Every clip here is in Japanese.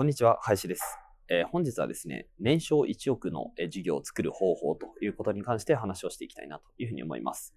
こんにちは林です、えー本日はですね年商1億のえー事業を作る方法ということに関して話をしていきたいなというふうに思います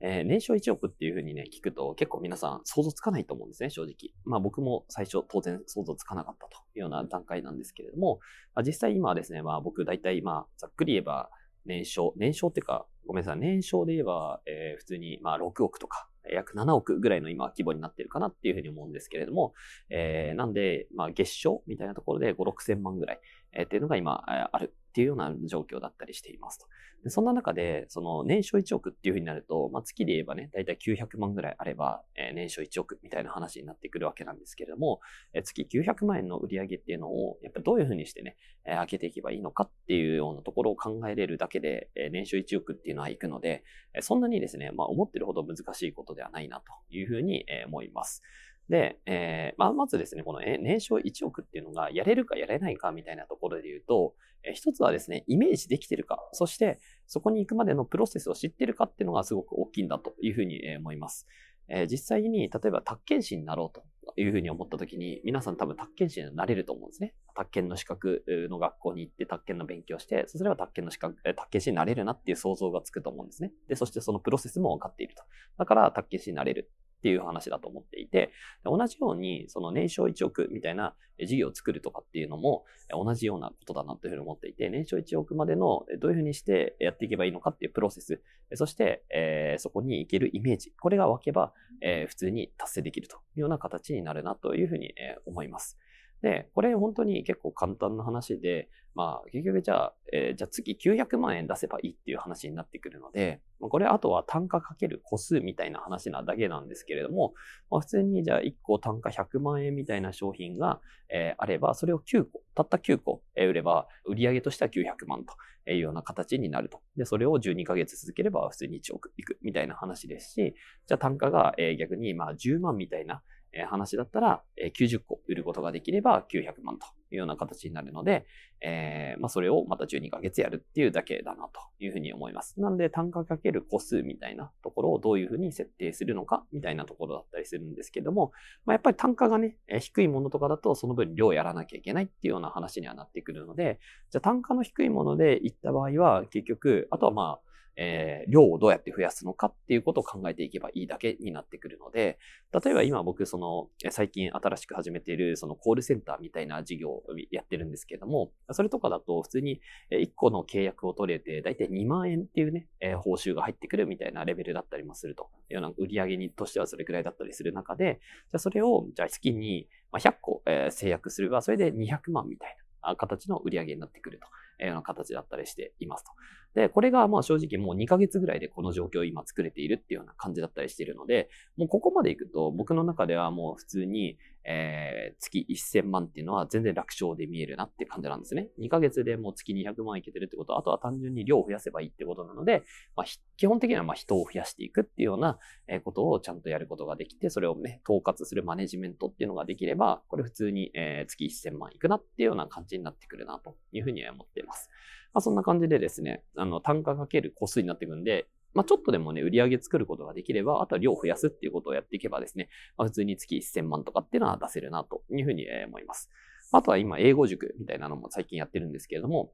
えー年商1億っていうふうにね、聞くと結構皆さん想像つかないと思うんですね、正直。まあ僕も最初当然想像つかなかったというような段階なんですけれども、まあ、実際今はですね、まあ僕大体まあざっくり言えば年商、年商っていうか、ごめんなさい、年商で言えば、えー普通にまあ6億とか、約7億ぐらいの今規模になってるかなっていうふうに思うんですけれども、えーなんで、まあ月賞みたいなところで5、6千万ぐらい、えーっていうのが今、ある。っていうような状況だったりしていますと。でそんな中で、その年商1億っていうふうになると、まあ、月で言えばね、だいたい900万ぐらいあれば、えー年商1億みたいな話になってくるわけなんですけれども、えー月900万円の売り上げっていうのを、やっぱどういうふうにしてね、えー上げていけばいいのかっていうようなところを考えれるだけで、えー年商1億っていうのはいくので、えーそんなにですね、まあ、思ってるほど難しいことではないなというふうにえー思います。で、えーまあ、まずですね、この年商1億っていうのがやれるかやれないかみたいなところで言うと、一つはですね、イメージできてるか、そしてそこに行くまでのプロセスを知ってるかっていうのがすごく大きいんだというふうに思います。えー実際に、例えば宅建士になろうというふうに思った時に、皆さん多分宅建士になれると思うんですね。宅建の資格の学校に行って宅建の勉強して、それは宅建の資格、宅建士になれるなっていう想像がつくと思うんですね。で、そしてそのプロセスも分かっていると。だから宅建士になれるっていう話だと思っていて、同じように、その年商1億みたいな事業を作るとかっていうのも同じようなことだなというふうに思っていて、年商1億までのどういうふうにしてやっていけばいいのかっていうプロセス、そして、えーそこに行けるイメージ、これが湧けば、えー普通に達成できるというような形になるなというふうに、思います。で、これ本当に結構簡単な話で、まあ結局じゃあ、えーじゃあ月900万円出せばいいっていう話になってくるので、まこれあとは単価かける個数みたいな話なだけなんですけれども、まあ、普通にじゃあ1個単価100万円みたいな商品が、えーあれば、それを9個、たった9個、え売れば、売上としては900万というような形になると。で、それを12ヶ月続ければ普通に1億いくみたいな話ですし、じゃあ単価が、えー逆にまあ10万みたいな話だったら、90個売ることができれば900万というような形になるので、えーまあ、それをまた12ヶ月やるっていうだけだなというふうに思います。なんで単価かける個数みたいなところをどういうふうに設定するのかみたいなところだったりするんですけども、まあ、やっぱり単価がね、低いものとかだとその分量やらなきゃいけないっていうような話にはなってくるので、じゃあ単価の低いものでいった場合は結局、あとはまあ、えー量をどうやって増やすのかっていうことを考えていけばいいだけになってくるので、例えば今僕その最近新しく始めているそのコールセンターみたいな事業をやってるんですけども、それとかだと普通に1個の契約を取れてだいたい2万円っていうね、えー報酬が入ってくるみたいなレベルだったりもすると。ような売り上げにとしてはそれくらいだったりする中で、じゃあそれをじゃあ月に100個えー制約すればそれで200万みたいな形の売り上げになってくると。ような形だったりしていますと。で、これがまあ正直もう2ヶ月ぐらいでこの状況を今作れているっていうような感じだったりしているので、もうここまで行くと僕の中ではもう普通に、えー月1000万っていうのは全然楽勝で見えるなって感じなんですね。2ヶ月でもう月200万いけてるってこと、あとは単純に量を増やせばいいってことなので、まあ、基本的にはま人を増やしていくっていうようなことをちゃんとやることができて、それをね、統括するマネジメントっていうのができれば、これ普通に、えー月1000万いくなっていうような感じになってくるなというふうには思ってます。まあ、そんな感じでですね、あの、単価かける個数になっていくんで、まあ、ちょっとでもね、売り上げ作ることができれば、あとは量を増やすっていうことをやっていけばですね、まあ、普通に月1000万とかっていうのは出せるなというふうに思います。あとは今、英語塾みたいなのも最近やってるんですけれども、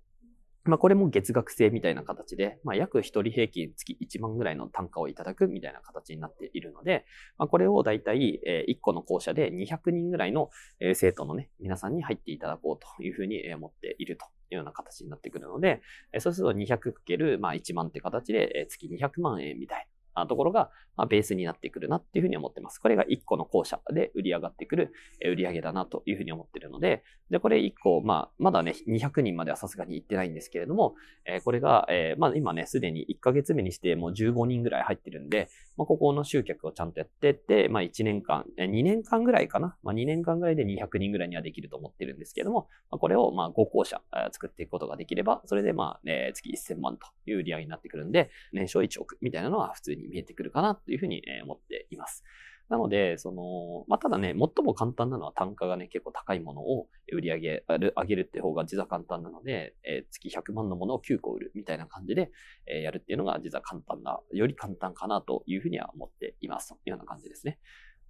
まあ、これも月額制みたいな形で、まあ、約一人平均月1万ぐらいの単価をいただくみたいな形になっているので、まあ、これをだいたい1個の校舎で200人ぐらいの生徒のね、皆さんに入っていただこうというふうに思っているというような形になってくるので、そうすると 200× まあ1万って形で月200万円みたいところが、ま、ベースになってくるなっていうふうに思ってます。これが1個の校舎で売り上がってくる売り上げだなというふうに思ってるので、で、これ1個、まあ、まだね、200人まではさすがに行ってないんですけれども、え、これが、え、まあ今ね、すでに1ヶ月目にしてもう15人ぐらい入ってるんで、まあ、ここの集客をちゃんとやってって、まあ1年間、2年間ぐらいかな。まあ2年間ぐらいで200人ぐらいにはできると思ってるんですけれども、まあ、これをまあ5校舎作っていくことができれば、それでまあ、ね、月1000万という売り上げになってくるんで、年商1億みたいなのは普通に見えてくるかなというふうに思っています。なので、その、まあ、ただね、最も簡単なのは単価がね、結構高いものを売り上げ、上げるって方が実は簡単なので、えー、月100万のものを9個売るみたいな感じで、えー、やるっていうのが実は簡単な、より簡単かなというふうには思っています。というような感じですね。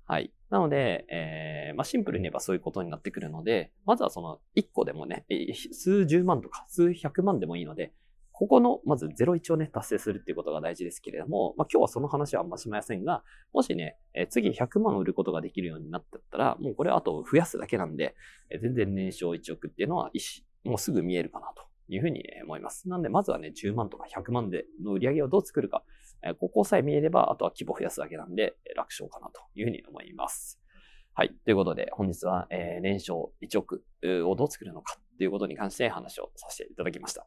はい。なので、えー、まあ、シンプルに言えばそういうことになってくるので、まずはその1個でもね、数十万とか数百万でもいいので、ここの、まず01をね、達成するっていうことが大事ですけれども、まあ、今日はその話はあんましませんが、もしね、え次100万売ることができるようになってったら、もうこれあと増やすだけなんで、え全然年商1億っていうのは、もうすぐ見えるかなというふうに思います。なんで、まずはね、10万とか100万での売り上げをどう作るか、えここさえ見えれば、あとは規模増やすだけなんで、楽勝かなというふうに思います。はい。ということで、本日は、えー、年商1億をどう作るのかということに関して話をさせていただきました。